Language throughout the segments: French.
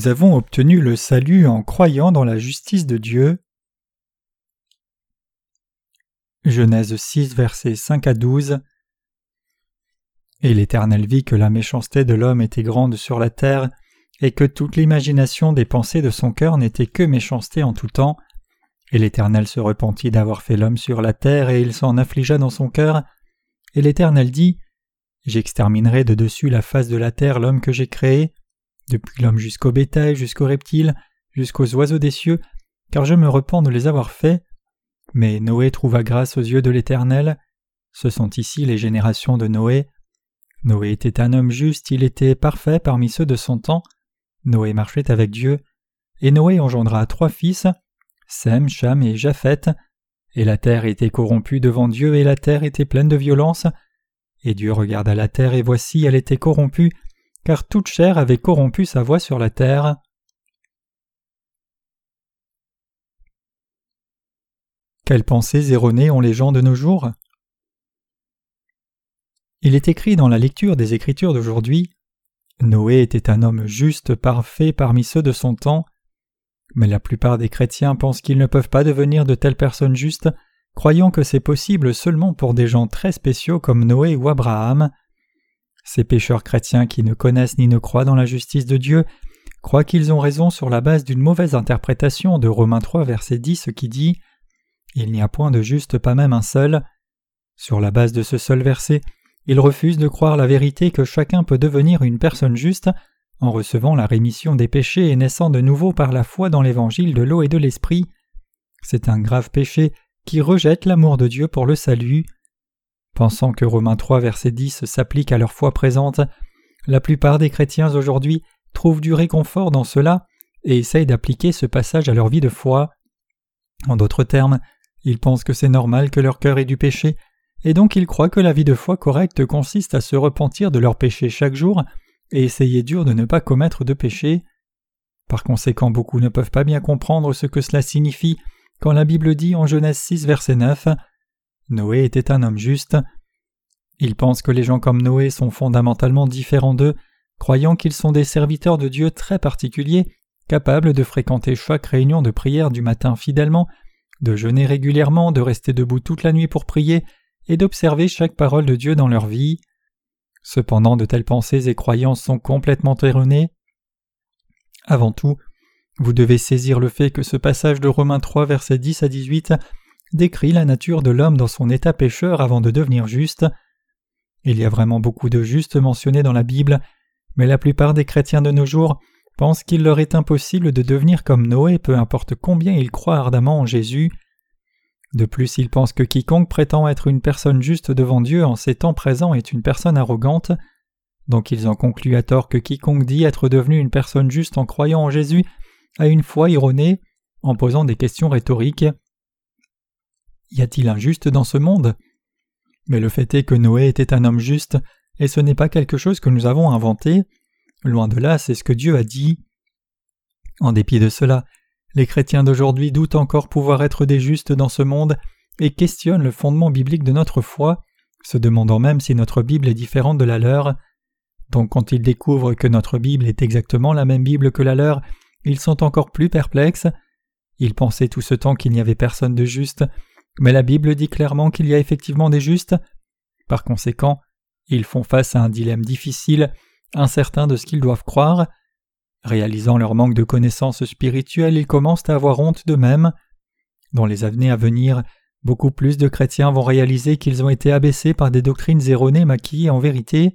Nous avons obtenu le salut en croyant dans la justice de Dieu. Genèse 6, versets 5 à 12. Et l'Éternel vit que la méchanceté de l'homme était grande sur la terre, et que toute l'imagination des pensées de son cœur n'était que méchanceté en tout temps. Et l'Éternel se repentit d'avoir fait l'homme sur la terre, et il s'en affligea dans son cœur. Et l'Éternel dit J'exterminerai de dessus la face de la terre l'homme que j'ai créé, depuis l'homme jusqu'au bétail, jusqu'aux reptiles, jusqu'aux oiseaux des cieux, car je me repens de les avoir faits. Mais Noé trouva grâce aux yeux de l'Éternel. Ce sont ici les générations de Noé. Noé était un homme juste, il était parfait parmi ceux de son temps. Noé marchait avec Dieu. Et Noé engendra trois fils, Sem, Cham et Japheth. Et la terre était corrompue devant Dieu, et la terre était pleine de violence. Et Dieu regarda la terre, et voici, elle était corrompue, car toute chair avait corrompu sa voix sur la terre. Quelles pensées erronées ont les gens de nos jours? Il est écrit dans la lecture des Écritures d'aujourd'hui Noé était un homme juste, parfait parmi ceux de son temps. Mais la plupart des chrétiens pensent qu'ils ne peuvent pas devenir de telles personnes justes, croyant que c'est possible seulement pour des gens très spéciaux comme Noé ou Abraham. Ces pécheurs chrétiens qui ne connaissent ni ne croient dans la justice de Dieu croient qu'ils ont raison sur la base d'une mauvaise interprétation de Romains 3 verset 10 qui dit Il n'y a point de juste pas même un seul. Sur la base de ce seul verset, ils refusent de croire la vérité que chacun peut devenir une personne juste en recevant la rémission des péchés et naissant de nouveau par la foi dans l'évangile de l'eau et de l'esprit. C'est un grave péché qui rejette l'amour de Dieu pour le salut. Pensant que Romains 3 verset 10 s'applique à leur foi présente, la plupart des chrétiens aujourd'hui trouvent du réconfort dans cela et essayent d'appliquer ce passage à leur vie de foi. En d'autres termes, ils pensent que c'est normal que leur cœur ait du péché, et donc ils croient que la vie de foi correcte consiste à se repentir de leurs péchés chaque jour et essayer dur de ne pas commettre de péché. Par conséquent, beaucoup ne peuvent pas bien comprendre ce que cela signifie quand la Bible dit en Genèse 6 verset 9 Noé était un homme juste. Ils pensent que les gens comme Noé sont fondamentalement différents d'eux, croyant qu'ils sont des serviteurs de Dieu très particuliers, capables de fréquenter chaque réunion de prière du matin fidèlement, de jeûner régulièrement, de rester debout toute la nuit pour prier, et d'observer chaque parole de Dieu dans leur vie. Cependant, de telles pensées et croyances sont complètement erronées. Avant tout, vous devez saisir le fait que ce passage de Romains 3 versets 10 à 18 décrit la nature de l'homme dans son état pécheur avant de devenir juste. Il y a vraiment beaucoup de justes mentionnés dans la Bible, mais la plupart des chrétiens de nos jours pensent qu'il leur est impossible de devenir comme Noé peu importe combien ils croient ardemment en Jésus. De plus, ils pensent que quiconque prétend être une personne juste devant Dieu en ces temps présents est une personne arrogante. Donc ils en concluent à tort que quiconque dit être devenu une personne juste en croyant en Jésus a une foi erronée en posant des questions rhétoriques. Y a-t-il un juste dans ce monde? Mais le fait est que Noé était un homme juste, et ce n'est pas quelque chose que nous avons inventé. Loin de là, c'est ce que Dieu a dit. En dépit de cela, les chrétiens d'aujourd'hui doutent encore pouvoir être des justes dans ce monde et questionnent le fondement biblique de notre foi, se demandant même si notre Bible est différente de la leur. Donc quand ils découvrent que notre Bible est exactement la même Bible que la leur, ils sont encore plus perplexes. Ils pensaient tout ce temps qu'il n'y avait personne de juste, mais la Bible dit clairement qu'il y a effectivement des justes. Par conséquent, ils font face à un dilemme difficile, incertain de ce qu'ils doivent croire. Réalisant leur manque de connaissances spirituelles, ils commencent à avoir honte d'eux-mêmes. Dans les années à venir, beaucoup plus de chrétiens vont réaliser qu'ils ont été abaissés par des doctrines erronées maquillées en vérité.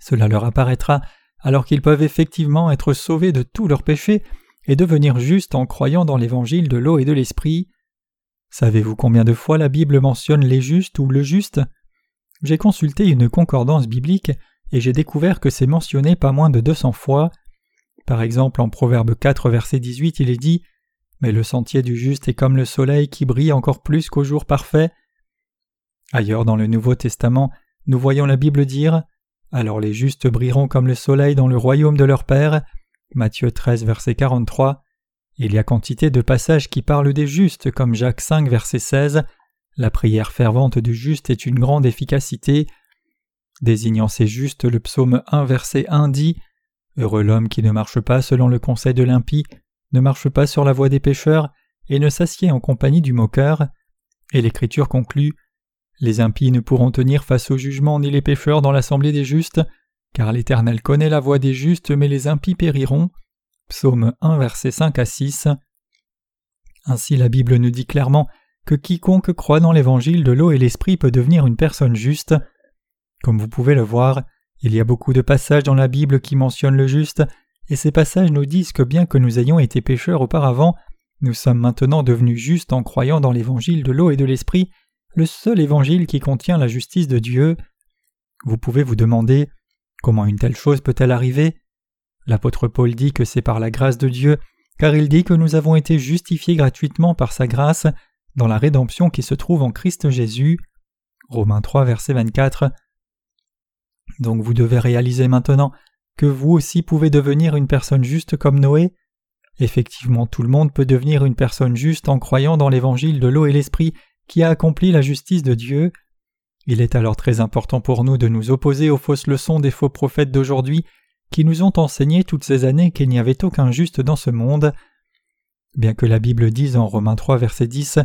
Cela leur apparaîtra alors qu'ils peuvent effectivement être sauvés de tous leurs péchés et devenir justes en croyant dans l'évangile de l'eau et de l'esprit. Savez-vous combien de fois la Bible mentionne les justes ou le juste? J'ai consulté une concordance biblique et j'ai découvert que c'est mentionné pas moins de 200 fois. Par exemple, en Proverbe 4, verset 18, il est dit Mais le sentier du juste est comme le soleil qui brille encore plus qu'au jour parfait. Ailleurs dans le Nouveau Testament, nous voyons la Bible dire Alors les justes brilleront comme le soleil dans le royaume de leur Père. Matthieu 13, verset 43. Il y a quantité de passages qui parlent des justes, comme Jacques 5, verset 16. La prière fervente du juste est une grande efficacité. Désignant ces justes, le psaume 1, verset 1 dit Heureux l'homme qui ne marche pas selon le conseil de l'impie, ne marche pas sur la voie des pécheurs, et ne s'assied en compagnie du moqueur. Et l'Écriture conclut Les impies ne pourront tenir face au jugement ni les pécheurs dans l'assemblée des justes, car l'Éternel connaît la voie des justes, mais les impies périront. Psaume 1, versets 5 à 6. Ainsi la Bible nous dit clairement que quiconque croit dans l'évangile de l'eau et l'esprit peut devenir une personne juste. Comme vous pouvez le voir, il y a beaucoup de passages dans la Bible qui mentionnent le juste, et ces passages nous disent que bien que nous ayons été pécheurs auparavant, nous sommes maintenant devenus justes en croyant dans l'évangile de l'eau et de l'esprit, le seul évangile qui contient la justice de Dieu. Vous pouvez vous demander comment une telle chose peut-elle arriver? L'apôtre Paul dit que c'est par la grâce de Dieu, car il dit que nous avons été justifiés gratuitement par sa grâce dans la rédemption qui se trouve en Christ Jésus. Romains 3, verset 24. Donc vous devez réaliser maintenant que vous aussi pouvez devenir une personne juste comme Noé. Effectivement, tout le monde peut devenir une personne juste en croyant dans l'évangile de l'eau et l'esprit qui a accompli la justice de Dieu. Il est alors très important pour nous de nous opposer aux fausses leçons des faux prophètes d'aujourd'hui qui nous ont enseigné toutes ces années qu'il n'y avait aucun juste dans ce monde. Bien que la Bible dise en Romains 3 verset 10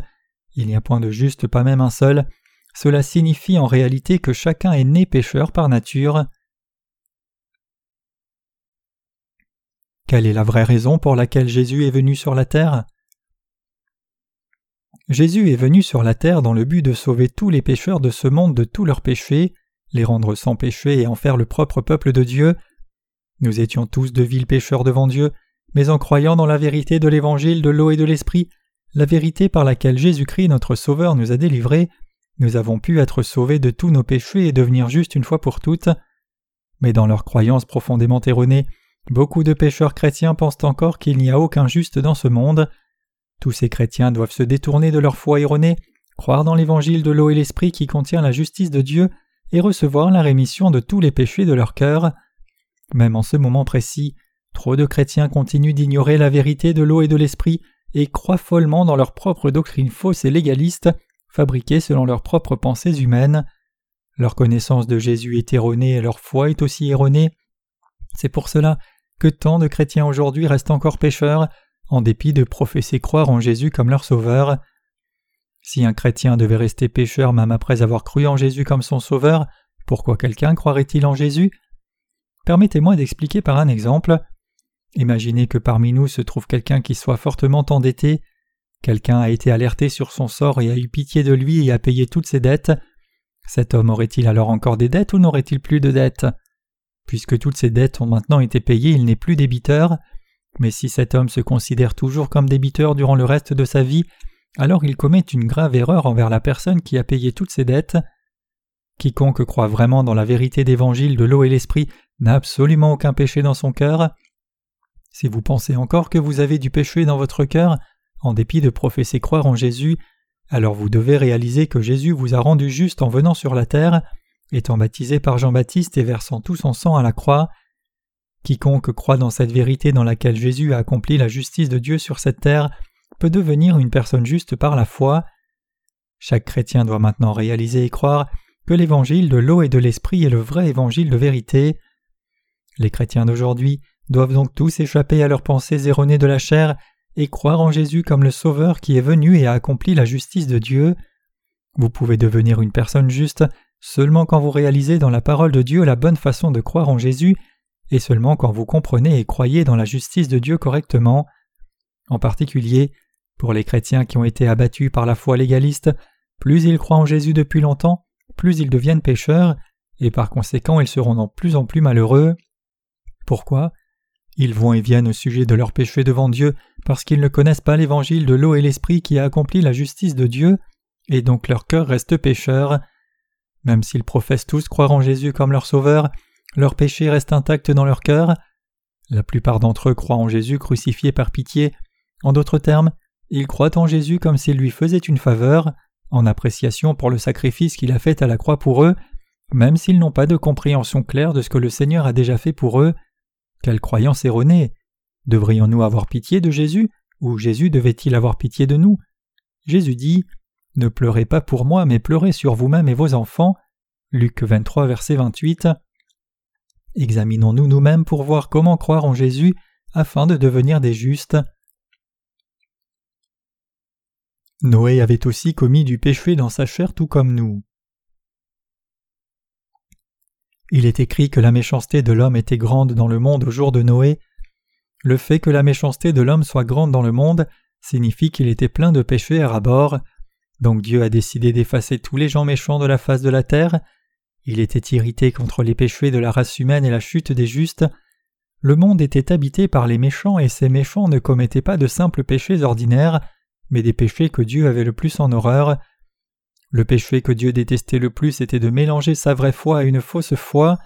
Il n'y a point de juste, pas même un seul, cela signifie en réalité que chacun est né pécheur par nature. Quelle est la vraie raison pour laquelle Jésus est venu sur la terre? Jésus est venu sur la terre dans le but de sauver tous les pécheurs de ce monde de tous leurs péchés, les rendre sans péché et en faire le propre peuple de Dieu. Nous étions tous de vils pécheurs devant Dieu, mais en croyant dans la vérité de l'évangile de l'eau et de l'esprit, la vérité par laquelle Jésus-Christ notre Sauveur nous a délivrés, nous avons pu être sauvés de tous nos péchés et devenir justes une fois pour toutes. Mais dans leur croyance profondément erronée, beaucoup de pécheurs chrétiens pensent encore qu'il n'y a aucun juste dans ce monde. Tous ces chrétiens doivent se détourner de leur foi erronée, croire dans l'évangile de l'eau et l'esprit qui contient la justice de Dieu et recevoir la rémission de tous les péchés de leur cœur. Même en ce moment précis, trop de chrétiens continuent d'ignorer la vérité de l'eau et de l'esprit et croient follement dans leur propre doctrine fausse et légaliste fabriqués selon leurs propres pensées humaines. Leur connaissance de Jésus est erronée et leur foi est aussi erronée. C'est pour cela que tant de chrétiens aujourd'hui restent encore pécheurs, en dépit de professer croire en Jésus comme leur sauveur. Si un chrétien devait rester pécheur même après avoir cru en Jésus comme son sauveur, pourquoi quelqu'un croirait-il en Jésus? Permettez-moi d'expliquer par un exemple. Imaginez que parmi nous se trouve quelqu'un qui soit fortement endetté, Quelqu'un a été alerté sur son sort et a eu pitié de lui et a payé toutes ses dettes. Cet homme aurait-il alors encore des dettes ou n'aurait-il plus de dettes? Puisque toutes ses dettes ont maintenant été payées, il n'est plus débiteur. Mais si cet homme se considère toujours comme débiteur durant le reste de sa vie, alors il commet une grave erreur envers la personne qui a payé toutes ses dettes. Quiconque croit vraiment dans la vérité d'évangile de l'eau et l'esprit n'a absolument aucun péché dans son cœur. Si vous pensez encore que vous avez du péché dans votre cœur, en dépit de professer croire en Jésus, alors vous devez réaliser que Jésus vous a rendu juste en venant sur la terre, étant baptisé par Jean-Baptiste et versant tout son sang à la croix. Quiconque croit dans cette vérité dans laquelle Jésus a accompli la justice de Dieu sur cette terre peut devenir une personne juste par la foi. Chaque chrétien doit maintenant réaliser et croire que l'évangile de l'eau et de l'esprit est le vrai évangile de vérité. Les chrétiens d'aujourd'hui doivent donc tous échapper à leurs pensées erronées de la chair et croire en Jésus comme le Sauveur qui est venu et a accompli la justice de Dieu. Vous pouvez devenir une personne juste seulement quand vous réalisez dans la parole de Dieu la bonne façon de croire en Jésus, et seulement quand vous comprenez et croyez dans la justice de Dieu correctement. En particulier, pour les chrétiens qui ont été abattus par la foi légaliste, plus ils croient en Jésus depuis longtemps, plus ils deviennent pécheurs, et par conséquent ils seront de plus en plus malheureux. Pourquoi? Ils vont et viennent au sujet de leurs péchés devant Dieu parce qu'ils ne connaissent pas l'évangile de l'eau et l'esprit qui a accompli la justice de Dieu, et donc leur cœur reste pécheur. Même s'ils professent tous croire en Jésus comme leur sauveur, leur péché reste intact dans leur cœur. La plupart d'entre eux croient en Jésus crucifié par pitié. En d'autres termes, ils croient en Jésus comme s'il lui faisait une faveur, en appréciation pour le sacrifice qu'il a fait à la croix pour eux, même s'ils n'ont pas de compréhension claire de ce que le Seigneur a déjà fait pour eux. Quelle croyance erronée Devrions-nous avoir pitié de Jésus ou Jésus devait-il avoir pitié de nous? Jésus dit Ne pleurez pas pour moi, mais pleurez sur vous-même et vos enfants. Luc 23, verset 28. Examinons-nous nous-mêmes pour voir comment croire en Jésus afin de devenir des justes. Noé avait aussi commis du péché dans sa chair tout comme nous. Il est écrit que la méchanceté de l'homme était grande dans le monde au jour de Noé. Le fait que la méchanceté de l'homme soit grande dans le monde signifie qu'il était plein de péchés à rabord. Donc Dieu a décidé d'effacer tous les gens méchants de la face de la terre. Il était irrité contre les péchés de la race humaine et la chute des justes. Le monde était habité par les méchants et ces méchants ne commettaient pas de simples péchés ordinaires, mais des péchés que Dieu avait le plus en horreur. Le péché que Dieu détestait le plus était de mélanger sa vraie foi à une fausse foi.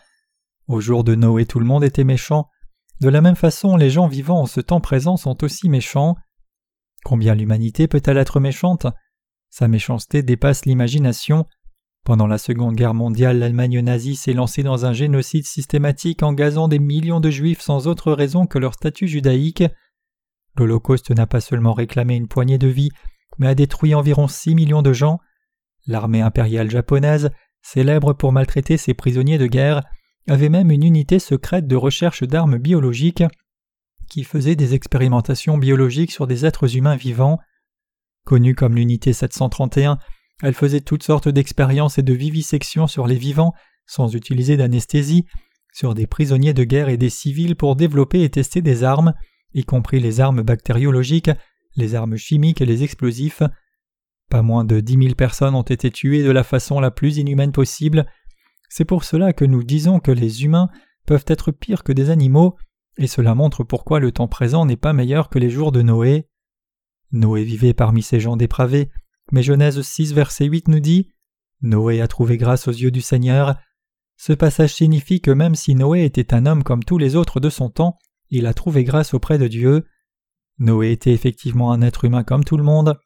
Au jour de Noé tout le monde était méchant. De la même façon les gens vivant en ce temps présent sont aussi méchants. Combien l'humanité peut-elle être méchante? Sa méchanceté dépasse l'imagination. Pendant la Seconde Guerre mondiale, l'Allemagne nazie s'est lancée dans un génocide systématique en gazant des millions de juifs sans autre raison que leur statut judaïque. L'Holocauste n'a pas seulement réclamé une poignée de vies, mais a détruit environ six millions de gens. L'armée impériale japonaise, célèbre pour maltraiter ses prisonniers de guerre, avait même une unité secrète de recherche d'armes biologiques qui faisait des expérimentations biologiques sur des êtres humains vivants. Connue comme l'unité 731, elle faisait toutes sortes d'expériences et de vivisections sur les vivants sans utiliser d'anesthésie, sur des prisonniers de guerre et des civils pour développer et tester des armes, y compris les armes bactériologiques, les armes chimiques et les explosifs. Pas moins de dix mille personnes ont été tuées de la façon la plus inhumaine possible. C'est pour cela que nous disons que les humains peuvent être pires que des animaux, et cela montre pourquoi le temps présent n'est pas meilleur que les jours de Noé. Noé vivait parmi ces gens dépravés, mais Genèse 6 verset 8 nous dit Noé a trouvé grâce aux yeux du Seigneur. Ce passage signifie que même si Noé était un homme comme tous les autres de son temps, il a trouvé grâce auprès de Dieu. Noé était effectivement un être humain comme tout le monde,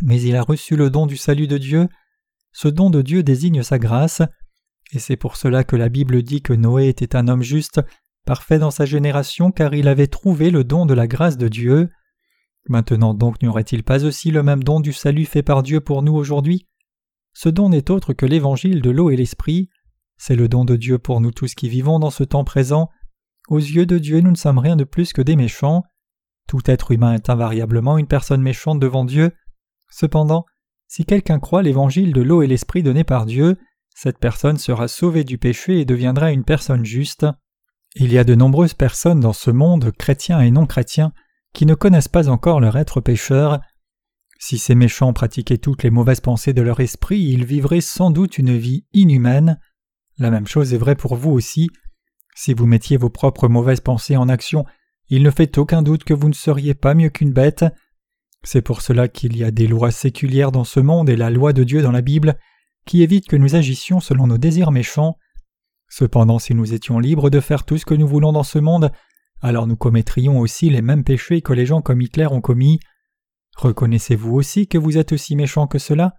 mais il a reçu le don du salut de Dieu. Ce don de Dieu désigne sa grâce, et c'est pour cela que la Bible dit que Noé était un homme juste, parfait dans sa génération, car il avait trouvé le don de la grâce de Dieu. Maintenant donc n'y aurait-il pas aussi le même don du salut fait par Dieu pour nous aujourd'hui? Ce don n'est autre que l'évangile de l'eau et l'esprit. C'est le don de Dieu pour nous tous qui vivons dans ce temps présent. Aux yeux de Dieu, nous ne sommes rien de plus que des méchants. Tout être humain est invariablement une personne méchante devant Dieu, Cependant, si quelqu'un croit l'évangile de l'eau et l'esprit donné par Dieu, cette personne sera sauvée du péché et deviendra une personne juste. Il y a de nombreuses personnes dans ce monde, chrétiens et non chrétiens, qui ne connaissent pas encore leur être pécheur. Si ces méchants pratiquaient toutes les mauvaises pensées de leur esprit, ils vivraient sans doute une vie inhumaine. La même chose est vraie pour vous aussi. Si vous mettiez vos propres mauvaises pensées en action, il ne fait aucun doute que vous ne seriez pas mieux qu'une bête. C'est pour cela qu'il y a des lois séculières dans ce monde et la loi de Dieu dans la Bible qui évitent que nous agissions selon nos désirs méchants. Cependant, si nous étions libres de faire tout ce que nous voulons dans ce monde, alors nous commettrions aussi les mêmes péchés que les gens comme Hitler ont commis. Reconnaissez-vous aussi que vous êtes aussi méchants que cela?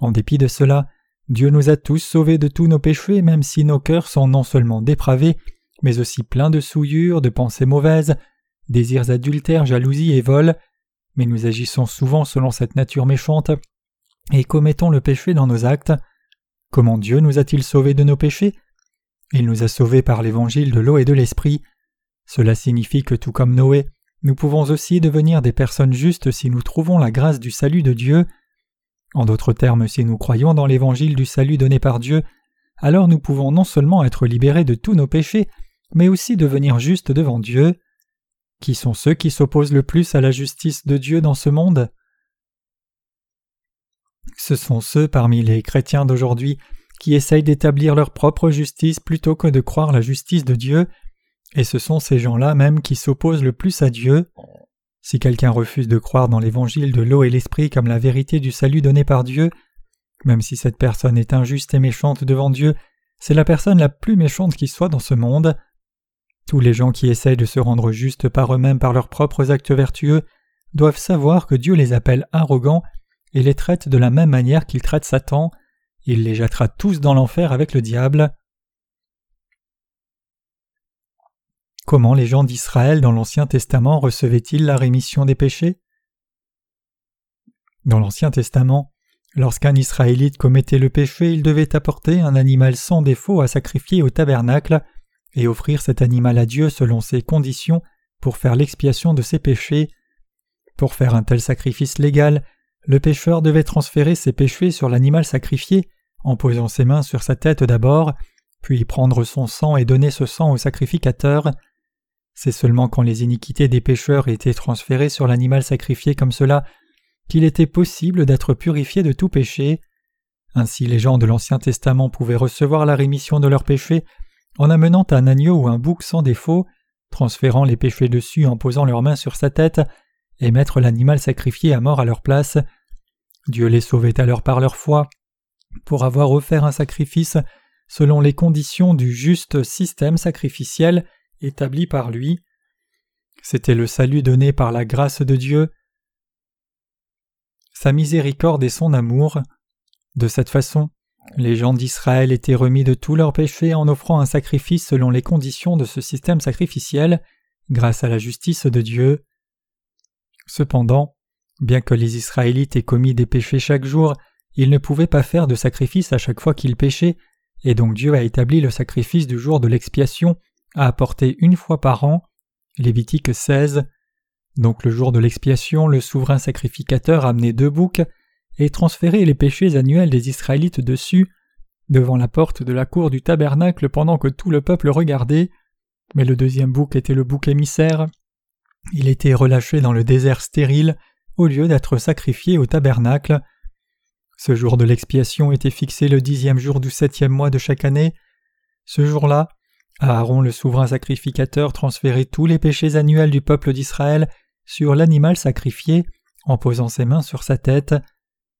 En dépit de cela, Dieu nous a tous sauvés de tous nos péchés, même si nos cœurs sont non seulement dépravés, mais aussi pleins de souillures, de pensées mauvaises, désirs adultères, jalousie et vol, mais nous agissons souvent selon cette nature méchante et commettons le péché dans nos actes. Comment Dieu nous a-t-il sauvés de nos péchés? Il nous a sauvés par l'évangile de l'eau et de l'esprit. Cela signifie que tout comme Noé, nous pouvons aussi devenir des personnes justes si nous trouvons la grâce du salut de Dieu. En d'autres termes, si nous croyons dans l'évangile du salut donné par Dieu, alors nous pouvons non seulement être libérés de tous nos péchés, mais aussi devenir justes devant Dieu. Qui sont ceux qui s'opposent le plus à la justice de Dieu dans ce monde? Ce sont ceux parmi les chrétiens d'aujourd'hui qui essayent d'établir leur propre justice plutôt que de croire la justice de Dieu, et ce sont ces gens-là même qui s'opposent le plus à Dieu. Si quelqu'un refuse de croire dans l'évangile de l'eau et l'esprit comme la vérité du salut donné par Dieu, même si cette personne est injuste et méchante devant Dieu, c'est la personne la plus méchante qui soit dans ce monde. Tous les gens qui essayent de se rendre justes par eux-mêmes par leurs propres actes vertueux doivent savoir que Dieu les appelle arrogants et les traite de la même manière qu'il traite Satan. Il les jettera tous dans l'enfer avec le diable. Comment les gens d'Israël dans l'Ancien Testament recevaient-ils la rémission des péchés? Dans l'Ancien Testament, lorsqu'un Israélite commettait le péché, il devait apporter un animal sans défaut à sacrifier au tabernacle et offrir cet animal à Dieu selon ses conditions pour faire l'expiation de ses péchés. Pour faire un tel sacrifice légal, le pécheur devait transférer ses péchés sur l'animal sacrifié en posant ses mains sur sa tête d'abord, puis prendre son sang et donner ce sang au sacrificateur. C'est seulement quand les iniquités des pécheurs étaient transférées sur l'animal sacrifié comme cela qu'il était possible d'être purifié de tout péché. Ainsi les gens de l'Ancien Testament pouvaient recevoir la rémission de leurs péchés en amenant un agneau ou un bouc sans défaut, transférant les péchés dessus en posant leurs mains sur sa tête, et mettre l'animal sacrifié à mort à leur place. Dieu les sauvait alors par leur foi, pour avoir offert un sacrifice selon les conditions du juste système sacrificiel établi par lui. C'était le salut donné par la grâce de Dieu, sa miséricorde et son amour. De cette façon, les gens d'Israël étaient remis de tous leurs péchés en offrant un sacrifice selon les conditions de ce système sacrificiel, grâce à la justice de Dieu. Cependant, bien que les Israélites aient commis des péchés chaque jour, ils ne pouvaient pas faire de sacrifice à chaque fois qu'ils péchaient, et donc Dieu a établi le sacrifice du jour de l'expiation à apporter une fois par an. Lévitique 16. Donc le jour de l'expiation, le souverain sacrificateur amenait deux boucs et transférait les péchés annuels des Israélites dessus, devant la porte de la cour du tabernacle pendant que tout le peuple regardait. Mais le deuxième bouc était le bouc émissaire. Il était relâché dans le désert stérile au lieu d'être sacrifié au tabernacle. Ce jour de l'expiation était fixé le dixième jour du septième mois de chaque année. Ce jour-là, Aaron le souverain sacrificateur transférait tous les péchés annuels du peuple d'Israël sur l'animal sacrifié en posant ses mains sur sa tête.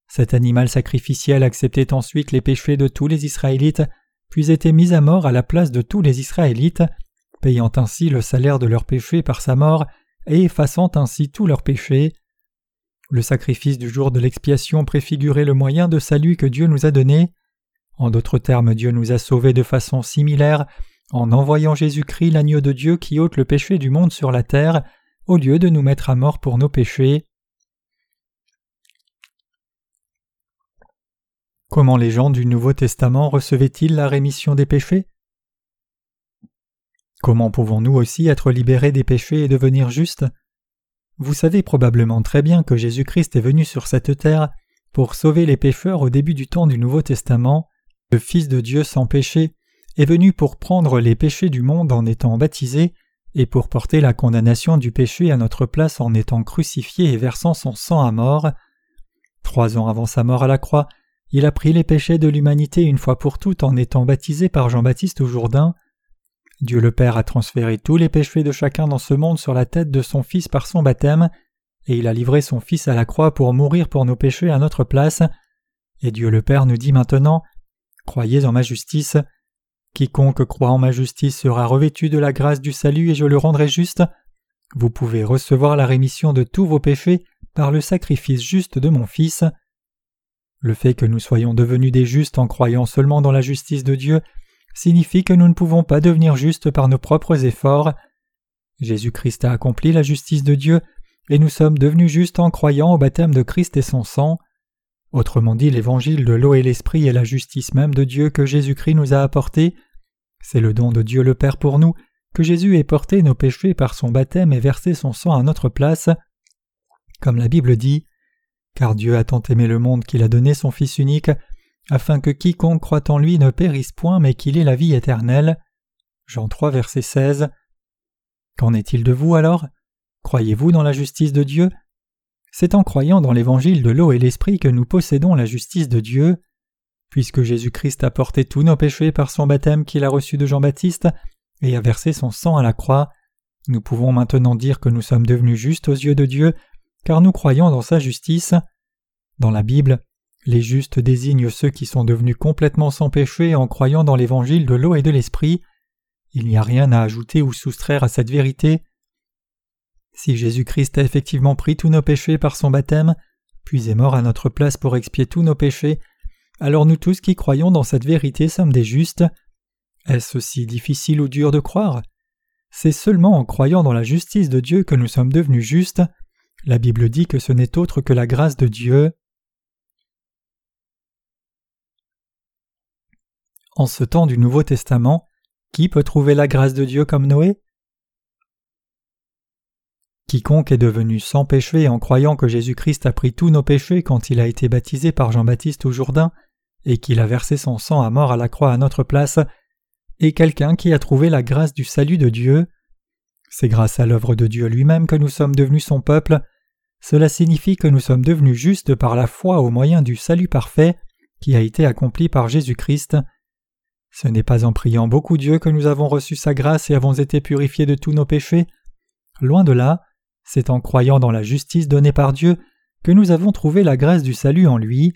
Cet animal sacrificiel acceptait ensuite les péchés de tous les Israélites, puis était mis à mort à la place de tous les Israélites, payant ainsi le salaire de leurs péchés par sa mort et effaçant ainsi tous leurs péchés. Le sacrifice du jour de l'expiation préfigurait le moyen de salut que Dieu nous a donné. En d'autres termes, Dieu nous a sauvés de façon similaire en envoyant Jésus-Christ l'agneau de Dieu qui ôte le péché du monde sur la terre, au lieu de nous mettre à mort pour nos péchés. Comment les gens du Nouveau Testament recevaient-ils la rémission des péchés? Comment pouvons-nous aussi être libérés des péchés et devenir justes? Vous savez probablement très bien que Jésus-Christ est venu sur cette terre pour sauver les pécheurs au début du temps du Nouveau Testament. Le Fils de Dieu sans péché est venu pour prendre les péchés du monde en étant baptisé et pour porter la condamnation du péché à notre place en étant crucifié et versant son sang à mort. Trois ans avant sa mort à la croix, il a pris les péchés de l'humanité une fois pour toutes en étant baptisé par Jean-Baptiste au Jourdain. Dieu le Père a transféré tous les péchés de chacun dans ce monde sur la tête de son Fils par son baptême, et il a livré son Fils à la croix pour mourir pour nos péchés à notre place. Et Dieu le Père nous dit maintenant Croyez en ma justice. Quiconque croit en ma justice sera revêtu de la grâce du salut et je le rendrai juste. Vous pouvez recevoir la rémission de tous vos péchés par le sacrifice juste de mon Fils. Le fait que nous soyons devenus des justes en croyant seulement dans la justice de Dieu signifie que nous ne pouvons pas devenir justes par nos propres efforts. Jésus-Christ a accompli la justice de Dieu, et nous sommes devenus justes en croyant au baptême de Christ et son sang. Autrement dit, l'évangile de l'eau et l'esprit est la justice même de Dieu que Jésus-Christ nous a apportée. C'est le don de Dieu le Père pour nous, que Jésus ait porté nos péchés par son baptême et versé son sang à notre place. Comme la Bible dit, car Dieu a tant aimé le monde qu'il a donné son Fils unique, afin que quiconque croit en lui ne périsse point, mais qu'il ait la vie éternelle. Jean 3, verset 16. Qu'en est-il de vous alors? Croyez-vous dans la justice de Dieu? C'est en croyant dans l'évangile de l'eau et l'esprit que nous possédons la justice de Dieu. Puisque Jésus-Christ a porté tous nos péchés par son baptême qu'il a reçu de Jean-Baptiste et a versé son sang à la croix, nous pouvons maintenant dire que nous sommes devenus justes aux yeux de Dieu, car nous croyons dans sa justice. Dans la Bible, les justes désignent ceux qui sont devenus complètement sans péché en croyant dans l'évangile de l'eau et de l'esprit. Il n'y a rien à ajouter ou soustraire à cette vérité. Si Jésus-Christ a effectivement pris tous nos péchés par son baptême, puis est mort à notre place pour expier tous nos péchés, alors nous tous qui croyons dans cette vérité sommes des justes. Est-ce aussi difficile ou dur de croire? C'est seulement en croyant dans la justice de Dieu que nous sommes devenus justes. La Bible dit que ce n'est autre que la grâce de Dieu. En ce temps du Nouveau Testament, Qui peut trouver la grâce de Dieu comme Noé? Quiconque est devenu sans péché en croyant que Jésus-Christ a pris tous nos péchés quand il a été baptisé par Jean-Baptiste au Jourdain et qu'il a versé son sang à mort à la croix à notre place, est quelqu'un qui a trouvé la grâce du salut de Dieu. C'est grâce à l'œuvre de Dieu lui-même que nous sommes devenus son peuple. Cela signifie que nous sommes devenus justes par la foi au moyen du salut parfait qui a été accompli par Jésus-Christ. Ce n'est pas en priant beaucoup Dieu que nous avons reçu sa grâce et avons été purifiés de tous nos péchés. Loin de là, c'est en croyant dans la justice donnée par Dieu que nous avons trouvé la grâce du salut en lui.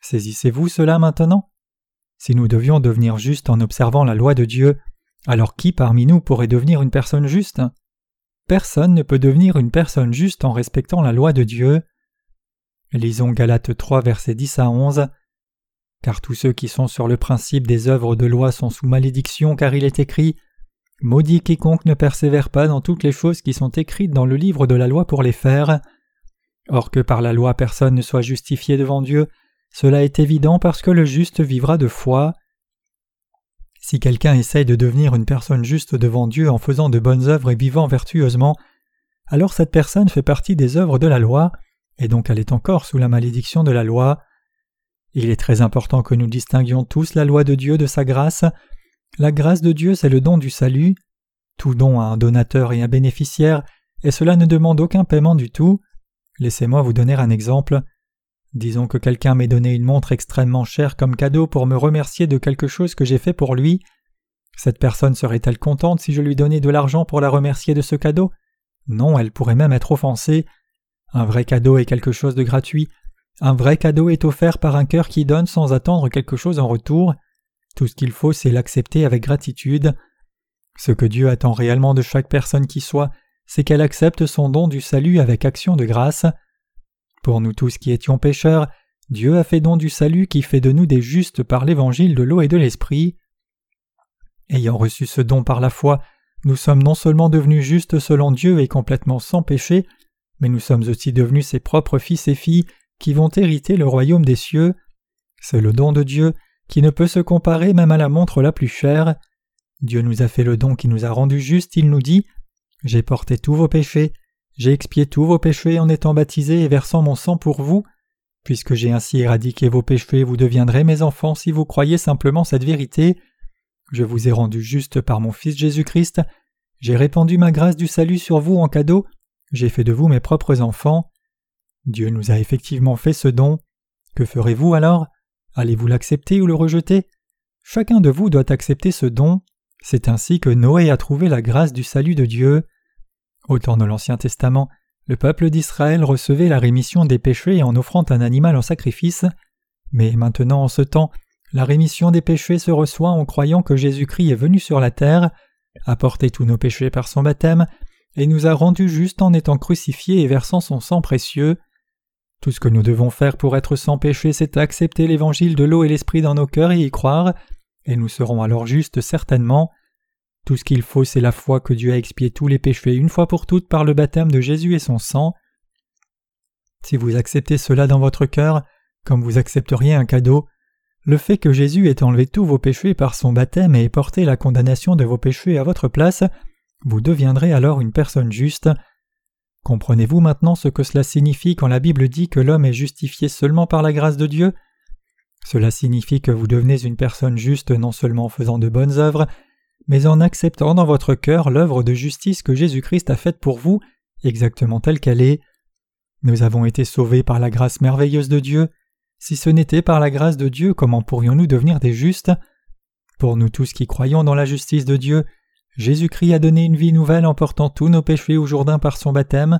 Saisissez-vous cela maintenant? Si nous devions devenir justes en observant la loi de Dieu, alors qui parmi nous pourrait devenir une personne juste? Personne ne peut devenir une personne juste en respectant la loi de Dieu. Lisons Galates 3 versets 10 à 11. Car tous ceux qui sont sur le principe des œuvres de loi sont sous malédiction, car il est écrit Maudit quiconque ne persévère pas dans toutes les choses qui sont écrites dans le livre de la loi pour les faire. Or que par la loi personne ne soit justifié devant Dieu, cela est évident parce que le juste vivra de foi. Si quelqu'un essaye de devenir une personne juste devant Dieu en faisant de bonnes œuvres et vivant vertueusement, alors cette personne fait partie des œuvres de la loi, et donc elle est encore sous la malédiction de la loi. Il est très important que nous distinguions tous la loi de Dieu de sa grâce, la grâce de Dieu, c'est le don du salut. Tout don a un donateur et un bénéficiaire, et cela ne demande aucun paiement du tout. Laissez-moi vous donner un exemple. Disons que quelqu'un m'ait donné une montre extrêmement chère comme cadeau pour me remercier de quelque chose que j'ai fait pour lui. Cette personne serait-elle contente si je lui donnais de l'argent pour la remercier de ce cadeau? Non, elle pourrait même être offensée. Un vrai cadeau est quelque chose de gratuit. Un vrai cadeau est offert par un cœur qui donne sans attendre quelque chose en retour. Tout ce qu'il faut, c'est l'accepter avec gratitude. Ce que Dieu attend réellement de chaque personne qui soit, c'est qu'elle accepte son don du salut avec action de grâce. Pour nous tous qui étions pécheurs, Dieu a fait don du salut qui fait de nous des justes par l'évangile de l'eau et de l'esprit. Ayant reçu ce don par la foi, nous sommes non seulement devenus justes selon Dieu et complètement sans péché, mais nous sommes aussi devenus ses propres fils et filles qui vont hériter le royaume des cieux. C'est le don de Dieu, qui ne peut se comparer même à la montre la plus chère. Dieu nous a fait le don qui nous a rendus justes, il nous dit J'ai porté tous vos péchés, j'ai expié tous vos péchés en étant baptisé et versant mon sang pour vous. Puisque j'ai ainsi éradiqué vos péchés, vous deviendrez mes enfants si vous croyez simplement cette vérité. Je vous ai rendu juste par mon Fils Jésus-Christ, j'ai répandu ma grâce du salut sur vous en cadeau, j'ai fait de vous mes propres enfants. Dieu nous a effectivement fait ce don. Que ferez-vous alors? Allez-vous l'accepter ou le rejeter? Chacun de vous doit accepter ce don. C'est ainsi que Noé a trouvé la grâce du salut de Dieu. Au temps de l'Ancien Testament, le peuple d'Israël recevait la rémission des péchés en offrant un animal en sacrifice, mais maintenant en ce temps, la rémission des péchés se reçoit en croyant que Jésus-Christ est venu sur la terre, a porté tous nos péchés par son baptême, et nous a rendus justes en étant crucifiés et versant son sang précieux. Tout ce que nous devons faire pour être sans péché, c'est accepter l'évangile de l'eau et l'esprit dans nos cœurs et y croire, et nous serons alors justes certainement. Tout ce qu'il faut, c'est la foi que Dieu a expié tous les péchés une fois pour toutes par le baptême de Jésus et son sang. Si vous acceptez cela dans votre cœur, comme vous accepteriez un cadeau, le fait que Jésus ait enlevé tous vos péchés par son baptême et ait porté la condamnation de vos péchés à votre place, vous deviendrez alors une personne juste. Comprenez-vous maintenant ce que cela signifie quand la Bible dit que l'homme est justifié seulement par la grâce de Dieu? Cela signifie que vous devenez une personne juste non seulement en faisant de bonnes œuvres, mais en acceptant dans votre cœur l'œuvre de justice que Jésus-Christ a faite pour vous, exactement telle qu'elle est. Nous avons été sauvés par la grâce merveilleuse de Dieu. Si ce n'était par la grâce de Dieu, comment pourrions-nous devenir des justes? Pour nous tous qui croyons dans la justice de Dieu, Jésus-Christ a donné une vie nouvelle en portant tous nos péchés au Jourdain par son baptême,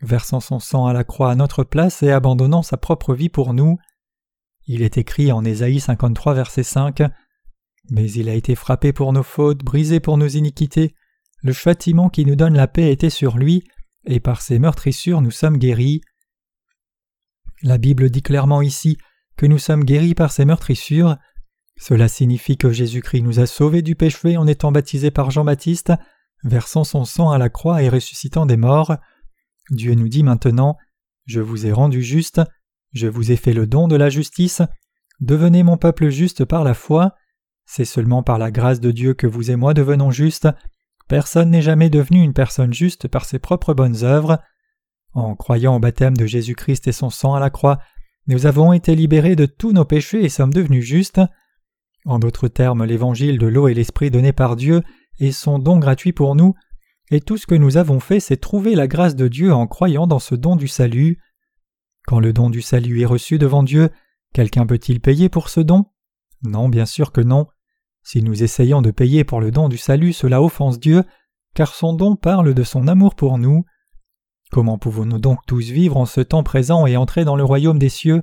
versant son sang à la croix à notre place et abandonnant sa propre vie pour nous. Il est écrit en Ésaïe 53 verset 5 Mais il a été frappé pour nos fautes, brisé pour nos iniquités, le châtiment qui nous donne la paix était sur lui, et par ses meurtrissures nous sommes guéris. La Bible dit clairement ici que nous sommes guéris par ses meurtrissures, cela signifie que Jésus-Christ nous a sauvés du péché en étant baptisé par Jean-Baptiste, versant son sang à la croix et ressuscitant des morts. Dieu nous dit maintenant Je vous ai rendu juste, je vous ai fait le don de la justice, devenez mon peuple juste par la foi. C'est seulement par la grâce de Dieu que vous et moi devenons justes. Personne n'est jamais devenu une personne juste par ses propres bonnes œuvres. En croyant au baptême de Jésus-Christ et son sang à la croix, nous avons été libérés de tous nos péchés et sommes devenus justes. En d'autres termes, l'évangile de l'eau et l'esprit donné par Dieu est son don gratuit pour nous, et tout ce que nous avons fait, c'est trouver la grâce de Dieu en croyant dans ce don du salut. Quand le don du salut est reçu devant Dieu, quelqu'un peut-il payer pour ce don? Non, bien sûr que non. Si nous essayons de payer pour le don du salut, cela offense Dieu, car son don parle de son amour pour nous. Comment pouvons-nous donc tous vivre en ce temps présent et entrer dans le royaume des cieux?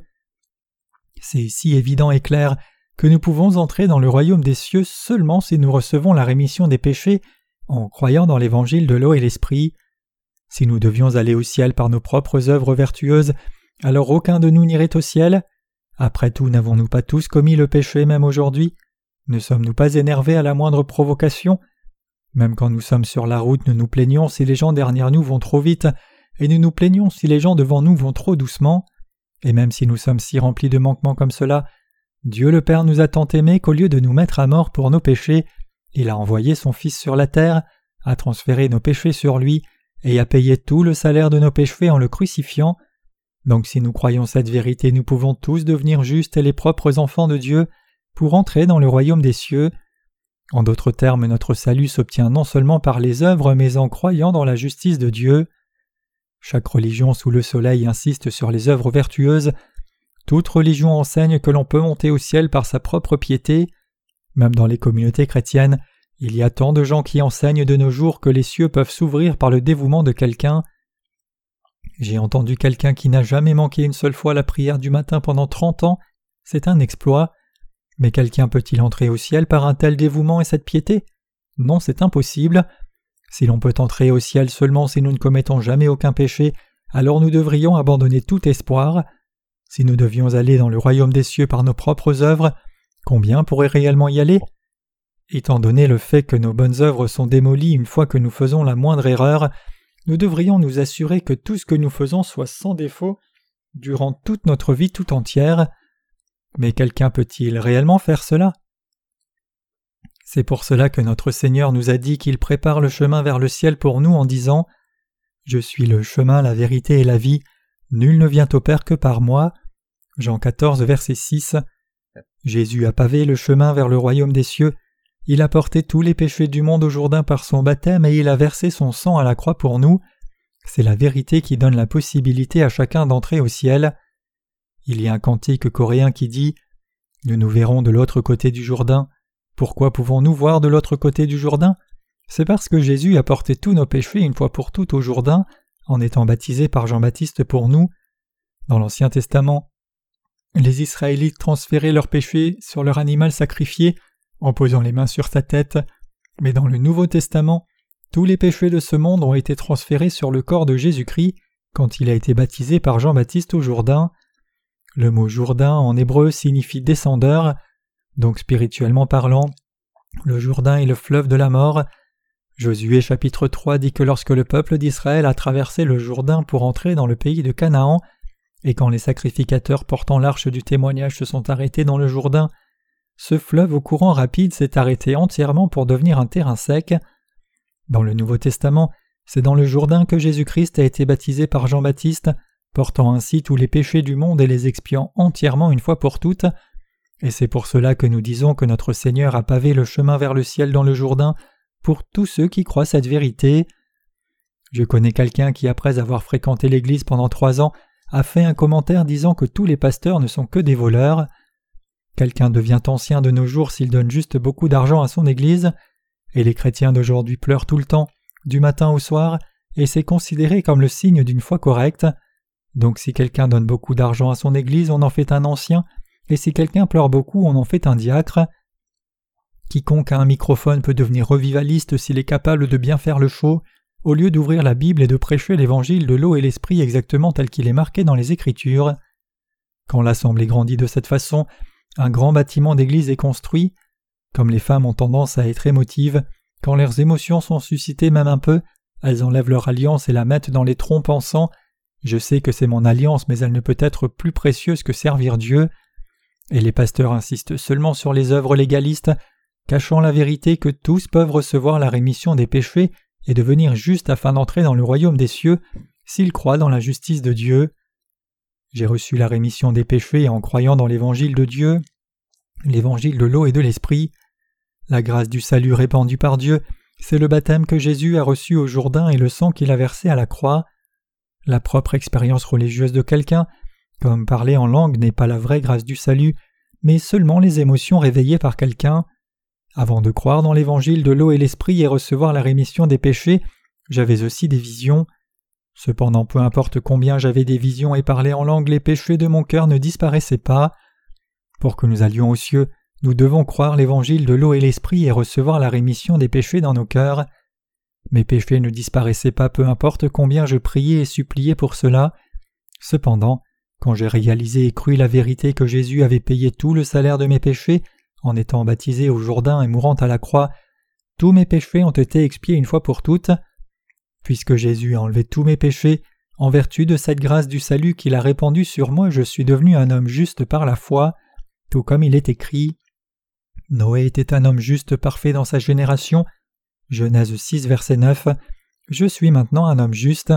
C'est si évident et clair que nous pouvons entrer dans le royaume des cieux seulement si nous recevons la rémission des péchés en croyant dans l'évangile de l'eau et l'esprit. Si nous devions aller au ciel par nos propres œuvres vertueuses, alors aucun de nous n'irait au ciel? Après tout, n'avons-nous pas tous commis le péché même aujourd'hui? Ne sommes-nous pas énervés à la moindre provocation? Même quand nous sommes sur la route, nous nous plaignons si les gens derrière nous vont trop vite, et nous nous plaignons si les gens devant nous vont trop doucement. Et même si nous sommes si remplis de manquements comme cela, Dieu le Père nous a tant aimés qu'au lieu de nous mettre à mort pour nos péchés, il a envoyé son Fils sur la terre, a transféré nos péchés sur lui, et a payé tout le salaire de nos péchés en le crucifiant. Donc si nous croyons cette vérité, nous pouvons tous devenir justes et les propres enfants de Dieu pour entrer dans le royaume des cieux. En d'autres termes, notre salut s'obtient non seulement par les œuvres, mais en croyant dans la justice de Dieu. Chaque religion sous le soleil insiste sur les œuvres vertueuses. Toute religion enseigne que l'on peut monter au ciel par sa propre piété. Même dans les communautés chrétiennes, il y a tant de gens qui enseignent de nos jours que les cieux peuvent s'ouvrir par le dévouement de quelqu'un. J'ai entendu quelqu'un qui n'a jamais manqué une seule fois la prière du matin pendant trente ans. C'est un exploit. Mais quelqu'un peut-il entrer au ciel par un tel dévouement et cette piété? Non, c'est impossible. Si l'on peut entrer au ciel seulement si nous ne commettons jamais aucun péché, alors nous devrions abandonner tout espoir. Si nous devions aller dans le royaume des cieux par nos propres œuvres, combien pourraient réellement y aller? Étant donné le fait que nos bonnes œuvres sont démolies une fois que nous faisons la moindre erreur, nous devrions nous assurer que tout ce que nous faisons soit sans défaut durant toute notre vie tout entière. Mais quelqu'un peut-il réellement faire cela? C'est pour cela que notre Seigneur nous a dit qu'il prépare le chemin vers le ciel pour nous en disant Je suis le chemin, la vérité et la vie, nul ne vient au Père que par moi. Jean 14, verset 6. Jésus a pavé le chemin vers le royaume des cieux, il a porté tous les péchés du monde au Jourdain par son baptême et il a versé son sang à la croix pour nous. C'est la vérité qui donne la possibilité à chacun d'entrer au ciel. Il y a un cantique coréen qui dit Nous nous verrons de l'autre côté du Jourdain. Pourquoi pouvons-nous voir de l'autre côté du Jourdain? C'est parce que Jésus a porté tous nos péchés une fois pour toutes au Jourdain, en étant baptisé par Jean-Baptiste pour nous. Dans l'Ancien Testament, les Israélites transféraient leurs péchés sur leur animal sacrifié en posant les mains sur sa tête, mais dans le Nouveau Testament, tous les péchés de ce monde ont été transférés sur le corps de Jésus-Christ quand il a été baptisé par Jean-Baptiste au Jourdain. Le mot Jourdain en hébreu signifie descendeur, donc spirituellement parlant, le Jourdain est le fleuve de la mort. Josué chapitre 3 dit que lorsque le peuple d'Israël a traversé le Jourdain pour entrer dans le pays de Canaan, et quand les sacrificateurs portant l'arche du témoignage se sont arrêtés dans le Jourdain, ce fleuve au courant rapide s'est arrêté entièrement pour devenir un terrain sec. Dans le Nouveau Testament, c'est dans le Jourdain que Jésus-Christ a été baptisé par Jean-Baptiste, portant ainsi tous les péchés du monde et les expiant entièrement une fois pour toutes. Et c'est pour cela que nous disons que notre Seigneur a pavé le chemin vers le ciel dans le Jourdain pour tous ceux qui croient cette vérité. Je connais quelqu'un qui, après avoir fréquenté l'Église pendant trois ans, a fait un commentaire disant que tous les pasteurs ne sont que des voleurs. Quelqu'un devient ancien de nos jours s'il donne juste beaucoup d'argent à son Église, et les chrétiens d'aujourd'hui pleurent tout le temps, du matin au soir, et c'est considéré comme le signe d'une foi correcte. Donc si quelqu'un donne beaucoup d'argent à son Église, on en fait un ancien, et si quelqu'un pleure beaucoup, on en fait un diacre. Quiconque a un microphone peut devenir revivaliste s'il est capable de bien faire le show, au lieu d'ouvrir la Bible et de prêcher l'évangile de l'eau et l'esprit exactement tel qu'il est marqué dans les Écritures. Quand l'assemblée grandit de cette façon, un grand bâtiment d'église est construit. Comme les femmes ont tendance à être émotives, quand leurs émotions sont suscitées même un peu, elles enlèvent leur alliance et la mettent dans les troncs pensant Je sais que c'est mon alliance, mais elle ne peut être plus précieuse que servir Dieu. Et les pasteurs insistent seulement sur les œuvres légalistes, cachant la vérité que tous peuvent recevoir la rémission des péchés et devenir justes afin d'entrer dans le royaume des cieux s'ils croient dans la justice de Dieu. J'ai reçu la rémission des péchés en croyant dans l'évangile de Dieu, l'évangile de l'eau et de l'esprit. La grâce du salut répandue par Dieu, c'est le baptême que Jésus a reçu au Jourdain et le sang qu'il a versé à la croix. La propre expérience religieuse de quelqu'un, comme parler en langue, n'est pas la vraie grâce du salut, mais seulement les émotions réveillées par quelqu'un. Avant de croire dans l'évangile de l'eau et l'esprit et recevoir la rémission des péchés, j'avais aussi des visions. Cependant, peu importe combien j'avais des visions et parlais en langue, les péchés de mon cœur ne disparaissaient pas. Pour que nous allions aux cieux, nous devons croire l'évangile de l'eau et l'esprit et recevoir la rémission des péchés dans nos cœurs. Mes péchés ne disparaissaient pas peu importe combien je priais et suppliais pour cela. Cependant, quand j'ai réalisé et cru la vérité que Jésus avait payé tout le salaire de mes péchés, en étant baptisé au Jourdain et mourant à la croix, tous mes péchés ont été expiés une fois pour toutes. Puisque Jésus a enlevé tous mes péchés, en vertu de cette grâce du salut qu'il a répandue sur moi, je suis devenu un homme juste par la foi, tout comme il est écrit. Noé était un homme juste parfait dans sa génération. Genèse 6, verset 9. Je suis maintenant un homme juste.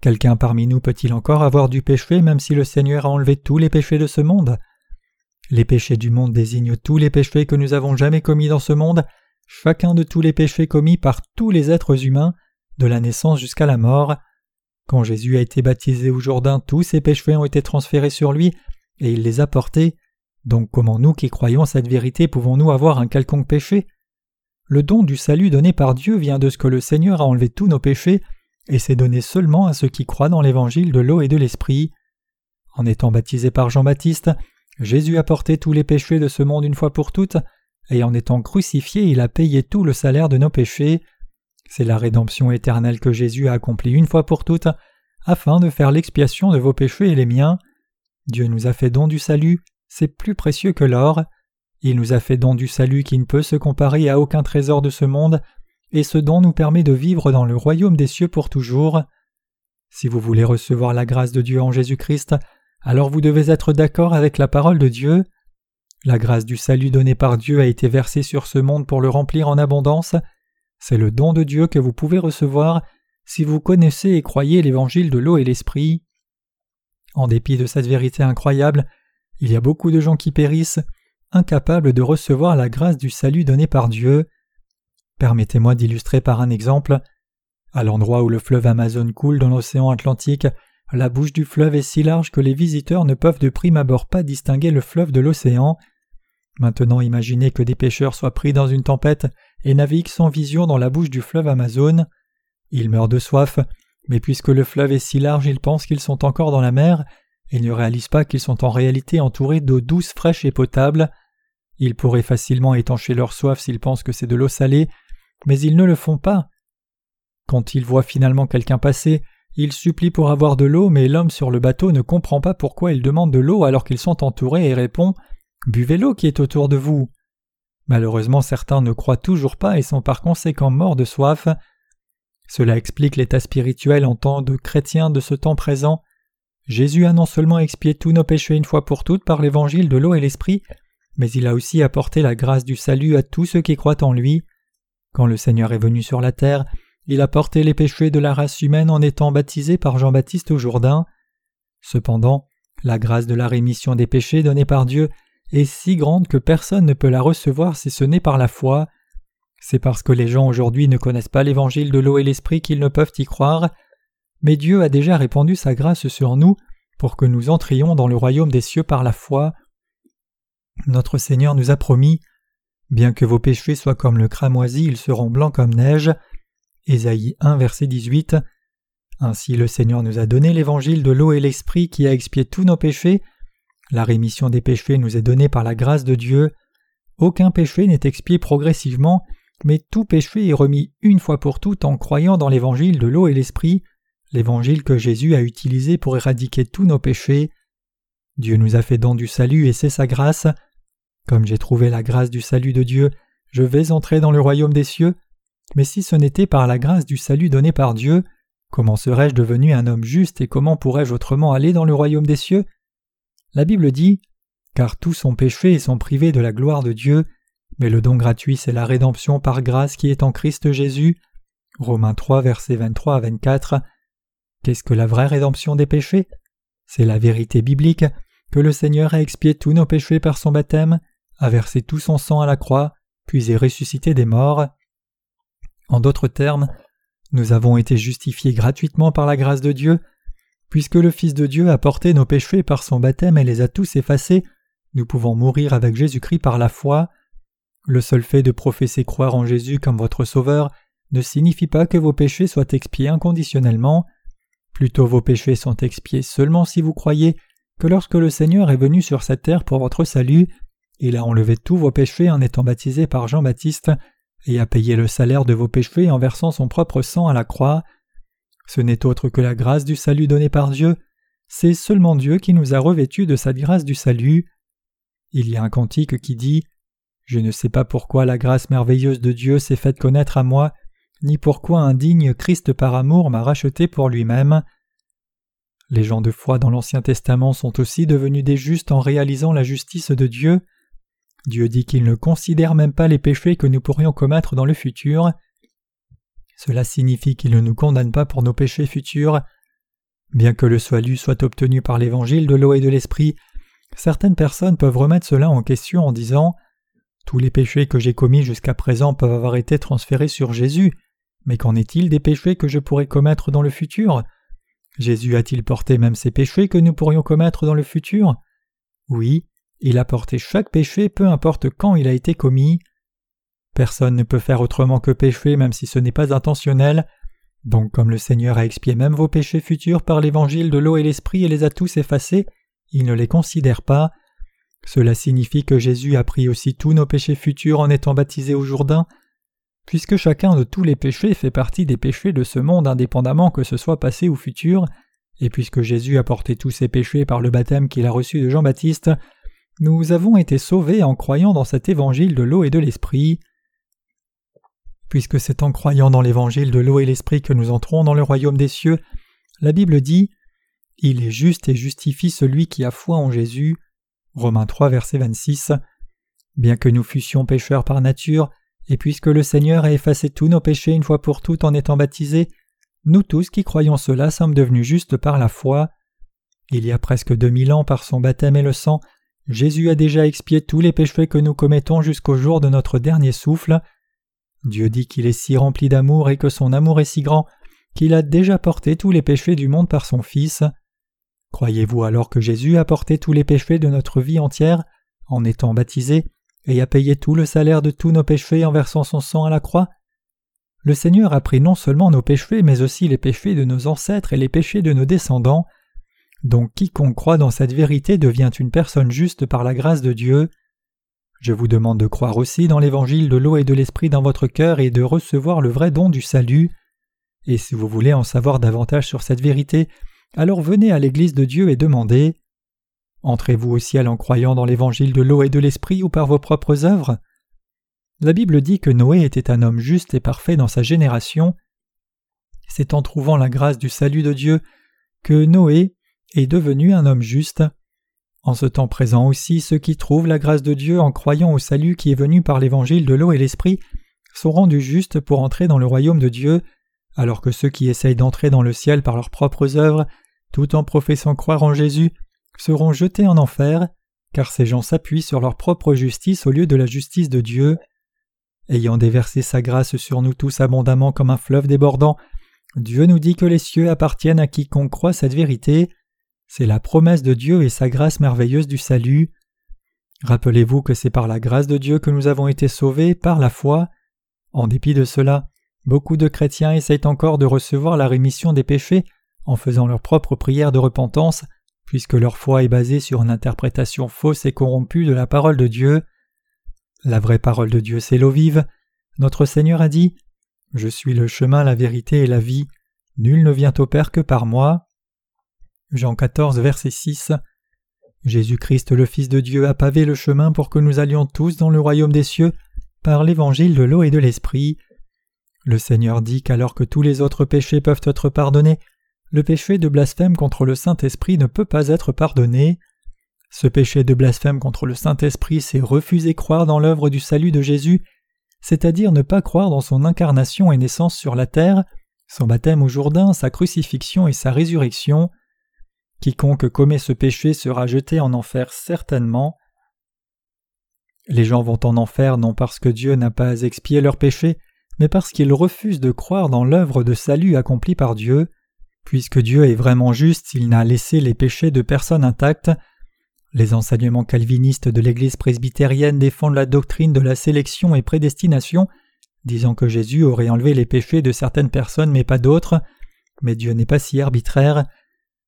Quelqu'un parmi nous peut-il encore avoir du péché même si le Seigneur a enlevé tous les péchés de ce monde? Les péchés du monde désignent tous les péchés que nous avons jamais commis dans ce monde, chacun de tous les péchés commis par tous les êtres humains, de la naissance jusqu'à la mort. Quand Jésus a été baptisé au Jourdain, tous ses péchés ont été transférés sur lui, et il les a portés. Donc comment nous qui croyons cette vérité pouvons-nous avoir un quelconque péché? Le don du salut donné par Dieu vient de ce que le Seigneur a enlevé tous nos péchés, et c'est donné seulement à ceux qui croient dans l'évangile de l'eau et de l'esprit. En étant baptisé par Jean-Baptiste, Jésus a porté tous les péchés de ce monde une fois pour toutes, et en étant crucifié, il a payé tout le salaire de nos péchés. C'est la rédemption éternelle que Jésus a accomplie une fois pour toutes, afin de faire l'expiation de vos péchés et les miens. Dieu nous a fait don du salut, c'est plus précieux que l'or. Il nous a fait don du salut qui ne peut se comparer à aucun trésor de ce monde, et ce don nous permet de vivre dans le royaume des cieux pour toujours. Si vous voulez recevoir la grâce de Dieu en Jésus-Christ, alors vous devez être d'accord avec la parole de Dieu. La grâce du salut donnée par Dieu a été versée sur ce monde pour le remplir en abondance. C'est le don de Dieu que vous pouvez recevoir si vous connaissez et croyez l'évangile de l'eau et l'esprit. En dépit de cette vérité incroyable, il y a beaucoup de gens qui périssent, incapables de recevoir la grâce du salut donné par Dieu. Permettez-moi d'illustrer par un exemple. À l'endroit où le fleuve Amazon coule dans l'océan Atlantique, la bouche du fleuve est si large que les visiteurs ne peuvent de prime abord pas distinguer le fleuve de l'océan. Maintenant imaginez que des pêcheurs soient pris dans une tempête et naviguent sans vision dans la bouche du fleuve Amazon. Ils meurent de soif, mais puisque le fleuve est si large ils pensent qu'ils sont encore dans la mer, ils ne réalisent pas qu'ils sont en réalité entourés d'eau douce, fraîche et potable. Ils pourraient facilement étancher leur soif s'ils pensent que c'est de l'eau salée, mais ils ne le font pas. Quand ils voient finalement quelqu'un passer, ils supplient pour avoir de l'eau, mais l'homme sur le bateau ne comprend pas pourquoi il demande de l'eau alors qu'ils sont entourés et répond Buvez l'eau qui est autour de vous. Malheureusement, certains ne croient toujours pas et sont par conséquent morts de soif. Cela explique l'état spirituel en tant de chrétiens de ce temps présent. Jésus a non seulement expié tous nos péchés une fois pour toutes par l'évangile de l'eau et l'esprit, mais il a aussi apporté la grâce du salut à tous ceux qui croient en lui. Quand le Seigneur est venu sur la terre, il a porté les péchés de la race humaine en étant baptisé par Jean-Baptiste au Jourdain. Cependant, la grâce de la rémission des péchés donnée par Dieu est si grande que personne ne peut la recevoir si ce n'est par la foi. C'est parce que les gens aujourd'hui ne connaissent pas l'évangile de l'eau et l'esprit qu'ils ne peuvent y croire mais Dieu a déjà répandu sa grâce sur nous pour que nous entrions dans le royaume des cieux par la foi. Notre Seigneur nous a promis Bien que vos péchés soient comme le cramoisi, ils seront blancs comme neige. Ésaïe 1, verset 18. Ainsi le Seigneur nous a donné l'évangile de l'eau et l'esprit qui a expié tous nos péchés. La rémission des péchés nous est donnée par la grâce de Dieu. Aucun péché n'est expié progressivement, mais tout péché est remis une fois pour toutes en croyant dans l'évangile de l'eau et l'esprit l'évangile que Jésus a utilisé pour éradiquer tous nos péchés. Dieu nous a fait don du salut et c'est sa grâce. Comme j'ai trouvé la grâce du salut de Dieu, je vais entrer dans le royaume des cieux. Mais si ce n'était par la grâce du salut donné par Dieu, comment serais-je devenu un homme juste et comment pourrais-je autrement aller dans le royaume des cieux? La Bible dit Car tous sont péchés et sont privés de la gloire de Dieu, Mais le don gratuit, c'est la rédemption par grâce qui est en Christ Jésus. Romains 3, versets 23 à 24. Qu'est-ce que la vraie rédemption des péchés? C'est la vérité biblique que le Seigneur a expié tous nos péchés par son baptême, a versé tout son sang à la croix, puis est ressuscité des morts. En d'autres termes, nous avons été justifiés gratuitement par la grâce de Dieu. Puisque le Fils de Dieu a porté nos péchés par son baptême et les a tous effacés, nous pouvons mourir avec Jésus-Christ par la foi. Le seul fait de professer croire en Jésus comme votre Sauveur ne signifie pas que vos péchés soient expiés inconditionnellement. Plutôt vos péchés sont expiés seulement si vous croyez que lorsque le Seigneur est venu sur cette terre pour votre salut, il a enlevé tous vos péchés en étant baptisé par Jean-Baptiste et a payé le salaire de vos péchés en versant son propre sang à la croix. Ce n'est autre que la grâce du salut donnée par Dieu, c'est seulement Dieu qui nous a revêtus de cette grâce du salut. Il y a un cantique qui dit Je ne sais pas pourquoi la grâce merveilleuse de Dieu s'est faite connaître à moi, ni pourquoi un digne Christ par amour m'a racheté pour lui-même. Les gens de foi dans l'Ancien Testament sont aussi devenus des justes en réalisant la justice de Dieu. Dieu dit qu'il ne considère même pas les péchés que nous pourrions commettre dans le futur. Cela signifie qu'il ne nous condamne pas pour nos péchés futurs. Bien que le salut soit obtenu par l'évangile de l'eau et de l'esprit, certaines personnes peuvent remettre cela en question en disant Tous les péchés que j'ai commis jusqu'à présent peuvent avoir été transférés sur Jésus, mais qu'en est-il des péchés que je pourrais commettre dans le futur? Jésus a-t-il porté même ces péchés que nous pourrions commettre dans le futur? Oui, il a porté chaque péché peu importe quand il a été commis. Personne ne peut faire autrement que pécher même si ce n'est pas intentionnel. Donc comme le Seigneur a expié même vos péchés futurs par l'évangile de l'eau et l'esprit et les a tous effacés, il ne les considère pas. Cela signifie que Jésus a pris aussi tous nos péchés futurs en étant baptisé au Jourdain. Puisque chacun de tous les péchés fait partie des péchés de ce monde indépendamment que ce soit passé ou futur, et puisque Jésus a porté tous ses péchés par le baptême qu'il a reçu de Jean-Baptiste, nous avons été sauvés en croyant dans cet évangile de l'eau et de l'esprit. Puisque c'est en croyant dans l'évangile de l'eau et l'esprit que nous entrons dans le royaume des cieux, la Bible dit Il est juste et justifie celui qui a foi en Jésus. Romains 3, verset 26. Bien que nous fussions pécheurs par nature, et puisque le Seigneur a effacé tous nos péchés une fois pour toutes en étant baptisés, nous tous qui croyons cela sommes devenus justes par la foi. Il y a presque deux mille ans, par son baptême et le sang, Jésus a déjà expié tous les péchés que nous commettons jusqu'au jour de notre dernier souffle. Dieu dit qu'il est si rempli d'amour et que son amour est si grand qu'il a déjà porté tous les péchés du monde par son Fils. Croyez-vous alors que Jésus a porté tous les péchés de notre vie entière en étant baptisé et a payé tout le salaire de tous nos péchés en versant son sang à la croix? Le Seigneur a pris non seulement nos péchés mais aussi les péchés de nos ancêtres et les péchés de nos descendants. Donc quiconque croit dans cette vérité devient une personne juste par la grâce de Dieu. Je vous demande de croire aussi dans l'évangile de l'eau et de l'esprit dans votre cœur et de recevoir le vrai don du salut. Et si vous voulez en savoir davantage sur cette vérité, alors venez à l'Église de Dieu et demandez. Entrez-vous au ciel en croyant dans l'évangile de l'eau et de l'esprit ou par vos propres œuvres? La Bible dit que Noé était un homme juste et parfait dans sa génération. C'est en trouvant la grâce du salut de Dieu que Noé est devenu un homme juste. En ce temps présent aussi, ceux qui trouvent la grâce de Dieu en croyant au salut qui est venu par l'évangile de l'eau et l'esprit sont rendus justes pour entrer dans le royaume de Dieu, alors que ceux qui essayent d'entrer dans le ciel par leurs propres œuvres, tout en professant croire en Jésus, seront jetés en enfer, car ces gens s'appuient sur leur propre justice au lieu de la justice de Dieu. Ayant déversé sa grâce sur nous tous abondamment comme un fleuve débordant, Dieu nous dit que les cieux appartiennent à quiconque croit cette vérité, c'est la promesse de Dieu et sa grâce merveilleuse du salut. Rappelez-vous que c'est par la grâce de Dieu que nous avons été sauvés par la foi. En dépit de cela, beaucoup de chrétiens essayent encore de recevoir la rémission des péchés en faisant leur propre prière de repentance, puisque leur foi est basée sur une interprétation fausse et corrompue de la parole de Dieu. La vraie parole de Dieu, c'est l'eau vive. Notre Seigneur a dit Je suis le chemin, la vérité et la vie. Nul ne vient au Père que par moi. Jean 14, verset 6. Jésus-Christ, le Fils de Dieu, a pavé le chemin pour que nous allions tous dans le royaume des cieux par l'évangile de l'eau et de l'esprit. Le Seigneur dit qu'alors que tous les autres péchés peuvent être pardonnés, le péché de blasphème contre le Saint-Esprit ne peut pas être pardonné. Ce péché de blasphème contre le Saint-Esprit, c'est refuser croire dans l'œuvre du salut de Jésus, c'est-à-dire ne pas croire dans son incarnation et naissance sur la terre, son baptême au Jourdain, sa crucifixion et sa résurrection. Quiconque commet ce péché sera jeté en enfer certainement. Les gens vont en enfer non parce que Dieu n'a pas expié leurs péchés, mais parce qu'ils refusent de croire dans l'œuvre de salut accomplie par Dieu. Puisque Dieu est vraiment juste, il n'a laissé les péchés de personne intacts. Les enseignements calvinistes de l'Église presbytérienne défendent la doctrine de la sélection et prédestination, disant que Jésus aurait enlevé les péchés de certaines personnes mais pas d'autres. Mais Dieu n'est pas si arbitraire.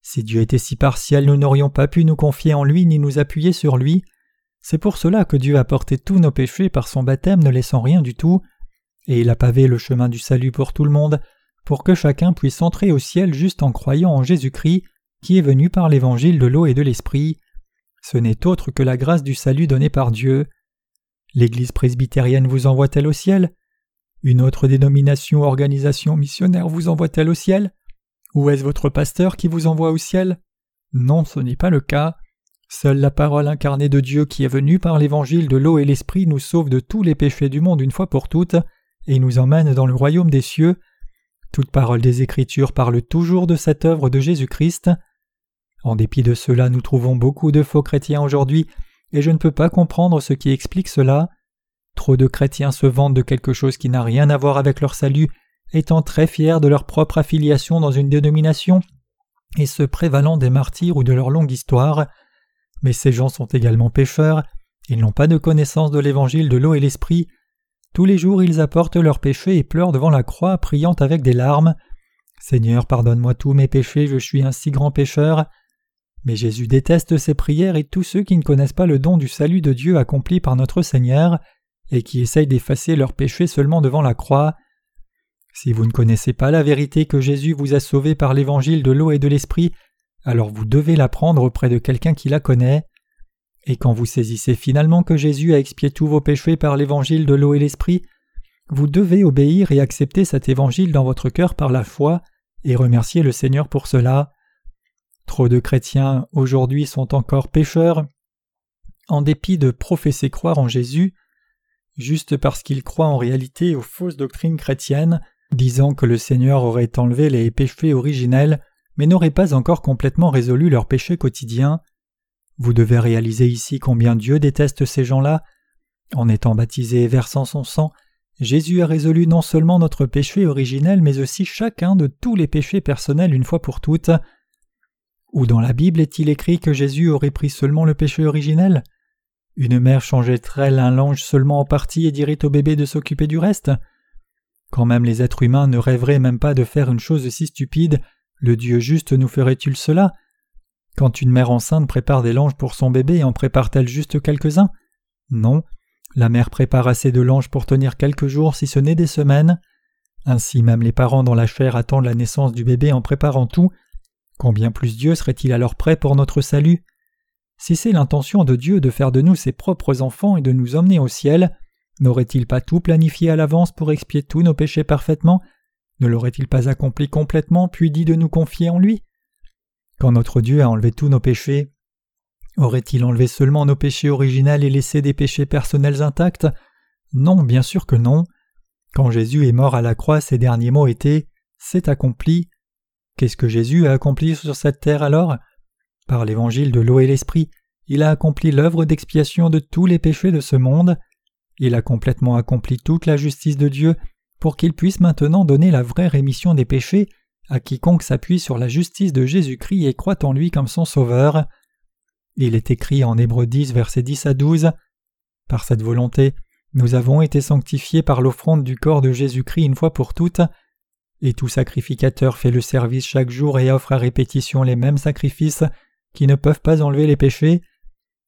Si Dieu était si partiel, nous n'aurions pas pu nous confier en lui ni nous appuyer sur lui. C'est pour cela que Dieu a porté tous nos péchés par son baptême ne laissant rien du tout, et il a pavé le chemin du salut pour tout le monde, pour que chacun puisse entrer au ciel juste en croyant en Jésus-Christ, qui est venu par l'évangile de l'eau et de l'esprit. Ce n'est autre que la grâce du salut donnée par Dieu. L'Église presbytérienne vous envoie-t-elle au ciel? Une autre dénomination organisation missionnaire vous envoie-t-elle au ciel? Ou est-ce votre pasteur qui vous envoie au ciel? Non, ce n'est pas le cas. Seule la parole incarnée de Dieu qui est venue par l'évangile de l'eau et l'esprit nous sauve de tous les péchés du monde une fois pour toutes et nous emmène dans le royaume des cieux. Toute parole des Écritures parle toujours de cette œuvre de Jésus-Christ. En dépit de cela, nous trouvons beaucoup de faux chrétiens aujourd'hui, et je ne peux pas comprendre ce qui explique cela. Trop de chrétiens se vantent de quelque chose qui n'a rien à voir avec leur salut, étant très fiers de leur propre affiliation dans une dénomination, et se prévalant des martyrs ou de leur longue histoire. Mais ces gens sont également pécheurs, ils n'ont pas de connaissance de l'évangile de l'eau et l'esprit, tous les jours ils apportent leurs péchés et pleurent devant la croix, priant avec des larmes. Seigneur, pardonne-moi tous mes péchés, je suis un si grand pécheur. Mais Jésus déteste ces prières et tous ceux qui ne connaissent pas le don du salut de Dieu accompli par notre Seigneur, et qui essayent d'effacer leurs péchés seulement devant la croix. Si vous ne connaissez pas la vérité que Jésus vous a sauvé par l'évangile de l'eau et de l'esprit, alors vous devez l'apprendre auprès de quelqu'un qui la connaît. Et quand vous saisissez finalement que Jésus a expié tous vos péchés par l'évangile de l'eau et l'esprit, vous devez obéir et accepter cet évangile dans votre cœur par la foi et remercier le Seigneur pour cela. Trop de chrétiens aujourd'hui sont encore pécheurs, en dépit de professer croire en Jésus, juste parce qu'ils croient en réalité aux fausses doctrines chrétiennes, disant que le Seigneur aurait enlevé les péchés originels, mais n'aurait pas encore complètement résolu leurs péchés quotidiens. Vous devez réaliser ici combien Dieu déteste ces gens-là. En étant baptisé et versant son sang, Jésus a résolu non seulement notre péché originel, mais aussi chacun de tous les péchés personnels une fois pour toutes. Ou dans la Bible est-il écrit que Jésus aurait pris seulement le péché originel? Une mère changerait-elle un linge seulement en partie et dirait au bébé de s'occuper du reste? Quand même les êtres humains ne rêveraient même pas de faire une chose si stupide, le Dieu juste nous ferait-il cela? Quand une mère enceinte prépare des langes pour son bébé, en prépare-t-elle juste quelques-uns? Non. La mère prépare assez de langes pour tenir quelques jours si ce n'est des semaines. Ainsi même les parents dans la chair attendent la naissance du bébé en préparant tout. Combien plus Dieu serait-il alors prêt pour notre salut? Si c'est l'intention de Dieu de faire de nous ses propres enfants et de nous emmener au ciel, n'aurait-il pas tout planifié à l'avance pour expier tous nos péchés parfaitement? Ne l'aurait-il pas accompli complètement puis dit de nous confier en lui? Quand notre Dieu a enlevé tous nos péchés, aurait-il enlevé seulement nos péchés originels et laissé des péchés personnels intacts? Non, bien sûr que non. Quand Jésus est mort à la croix, ses derniers mots étaient C'est accompli. Qu'est-ce que Jésus a accompli sur cette terre alors? Par l'évangile de l'eau et l'esprit, il a accompli l'œuvre d'expiation de tous les péchés de ce monde. Il a complètement accompli toute la justice de Dieu pour qu'il puisse maintenant donner la vraie rémission des péchés à quiconque s'appuie sur la justice de Jésus-Christ et croit en lui comme son Sauveur. Il est écrit en Hébreux 10, versets 10 à 12 Par cette volonté, nous avons été sanctifiés par l'offrande du corps de Jésus-Christ une fois pour toutes, et tout sacrificateur fait le service chaque jour et offre à répétition les mêmes sacrifices qui ne peuvent pas enlever les péchés.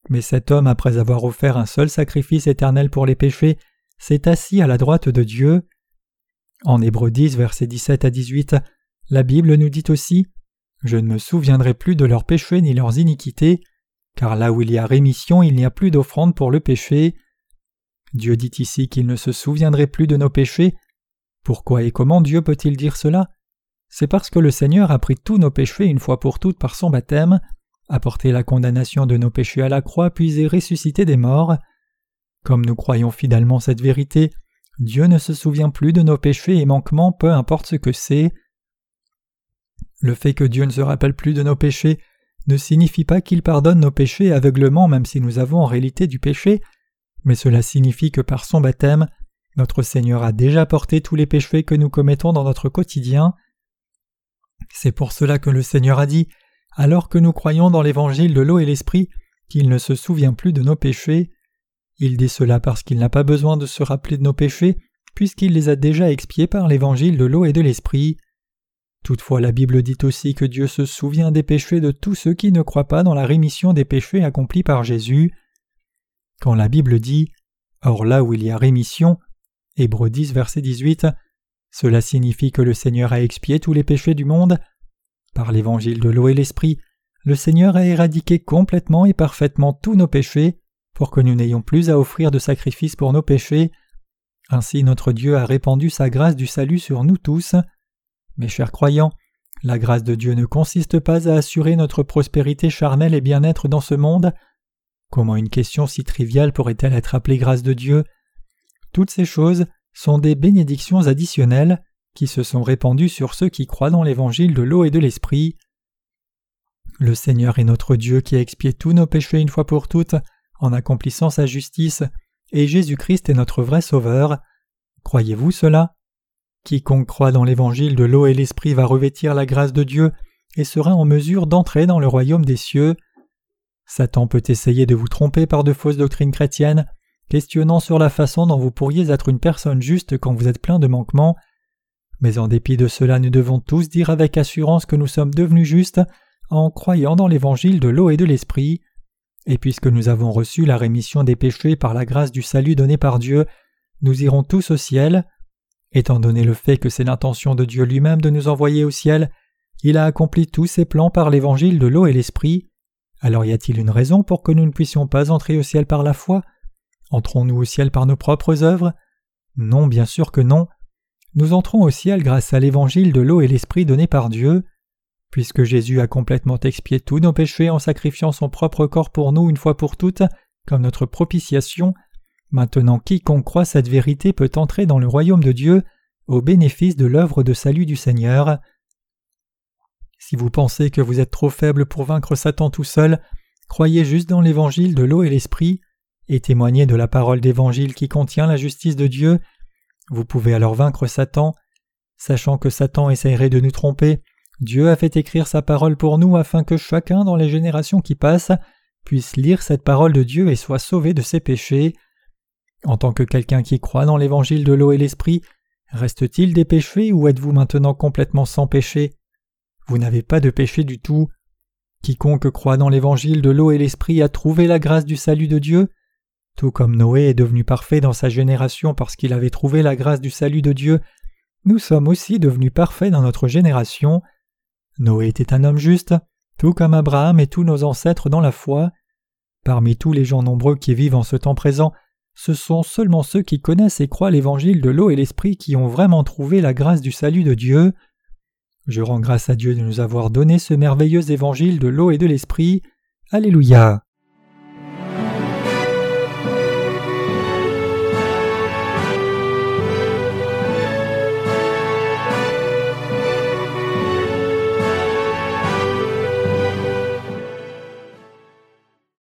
Mais cet homme, après avoir offert un seul sacrifice éternel pour les péchés, s'est assis à la droite de Dieu. En Hébreux 10, versets 17 à 18, la Bible nous dit aussi Je ne me souviendrai plus de leurs péchés ni leurs iniquités, car là où il y a rémission, il n'y a plus d'offrande pour le péché. Dieu dit ici qu'il ne se souviendrait plus de nos péchés. Pourquoi et comment Dieu peut-il dire cela? C'est parce que le Seigneur a pris tous nos péchés une fois pour toutes par son baptême, a la condamnation de nos péchés à la croix puis est ressuscité des morts. Comme nous croyons fidèlement cette vérité, Dieu ne se souvient plus de nos péchés et manquements, peu importe ce que c'est. Le fait que Dieu ne se rappelle plus de nos péchés ne signifie pas qu'il pardonne nos péchés aveuglement même si nous avons en réalité du péché, mais cela signifie que par son baptême, notre Seigneur a déjà porté tous les péchés que nous commettons dans notre quotidien. C'est pour cela que le Seigneur a dit, alors que nous croyons dans l'évangile de l'eau et l'esprit, qu'il ne se souvient plus de nos péchés. Il dit cela parce qu'il n'a pas besoin de se rappeler de nos péchés, puisqu'il les a déjà expiés par l'évangile de l'eau et de l'esprit. Toutefois la Bible dit aussi que Dieu se souvient des péchés de tous ceux qui ne croient pas dans la rémission des péchés accomplis par Jésus. Quand la Bible dit Or là où il y a rémission, Hébreux 10 verset 18, cela signifie que le Seigneur a expié tous les péchés du monde. Par l'évangile de l'eau et l'esprit, le Seigneur a éradiqué complètement et parfaitement tous nos péchés, pour que nous n'ayons plus à offrir de sacrifices pour nos péchés. Ainsi notre Dieu a répandu sa grâce du salut sur nous tous. Mes chers croyants, la grâce de Dieu ne consiste pas à assurer notre prospérité charnelle et bien-être dans ce monde. Comment une question si triviale pourrait-elle être appelée grâce de Dieu? Toutes ces choses sont des bénédictions additionnelles qui se sont répandues sur ceux qui croient dans l'évangile de l'eau et de l'esprit. Le Seigneur est notre Dieu qui a expié tous nos péchés une fois pour toutes en accomplissant sa justice, et Jésus-Christ est notre vrai Sauveur. Croyez-vous cela? Quiconque croit dans l'évangile de l'eau et l'esprit va revêtir la grâce de Dieu et sera en mesure d'entrer dans le royaume des cieux. Satan peut essayer de vous tromper par de fausses doctrines chrétiennes, questionnant sur la façon dont vous pourriez être une personne juste quand vous êtes plein de manquements. Mais en dépit de cela, nous devons tous dire avec assurance que nous sommes devenus justes en croyant dans l'évangile de l'eau et de l'esprit. Et puisque nous avons reçu la rémission des péchés par la grâce du salut donné par Dieu, nous irons tous au ciel. Étant donné le fait que c'est l'intention de Dieu lui-même de nous envoyer au ciel, il a accompli tous ses plans par l'évangile de l'eau et l'esprit. Alors y a-t-il une raison pour que nous ne puissions pas entrer au ciel par la foi? Entrons-nous au ciel par nos propres œuvres? Non, bien sûr que non. Nous entrons au ciel grâce à l'évangile de l'eau et l'esprit donné par Dieu. Puisque Jésus a complètement expié tous nos péchés en sacrifiant son propre corps pour nous une fois pour toutes, comme notre propitiation, maintenant quiconque croit cette vérité peut entrer dans le royaume de Dieu au bénéfice de l'œuvre de salut du Seigneur. Si vous pensez que vous êtes trop faible pour vaincre Satan tout seul, croyez juste dans l'évangile de l'eau et l'esprit, et témoignez de la parole d'évangile qui contient la justice de Dieu. Vous pouvez alors vaincre Satan. Sachant que Satan essaierait de nous tromper, Dieu a fait écrire sa parole pour nous afin que chacun dans les générations qui passent puisse lire cette parole de Dieu et soit sauvé de ses péchés. En tant que quelqu'un qui croit dans l'évangile de l'eau et l'esprit, reste-t-il des péchés ou êtes-vous maintenant complètement sans péché? Vous n'avez pas de péché du tout. Quiconque croit dans l'évangile de l'eau et l'esprit a trouvé la grâce du salut de Dieu. Tout comme Noé est devenu parfait dans sa génération parce qu'il avait trouvé la grâce du salut de Dieu, nous sommes aussi devenus parfaits dans notre génération. Noé était un homme juste, tout comme Abraham et tous nos ancêtres dans la foi. Parmi tous les gens nombreux qui vivent en ce temps présent, ce sont seulement ceux qui connaissent et croient l'évangile de l'eau et l'esprit qui ont vraiment trouvé la grâce du salut de Dieu. Je rends grâce à Dieu de nous avoir donné ce merveilleux évangile de l'eau et de l'esprit. Alléluia.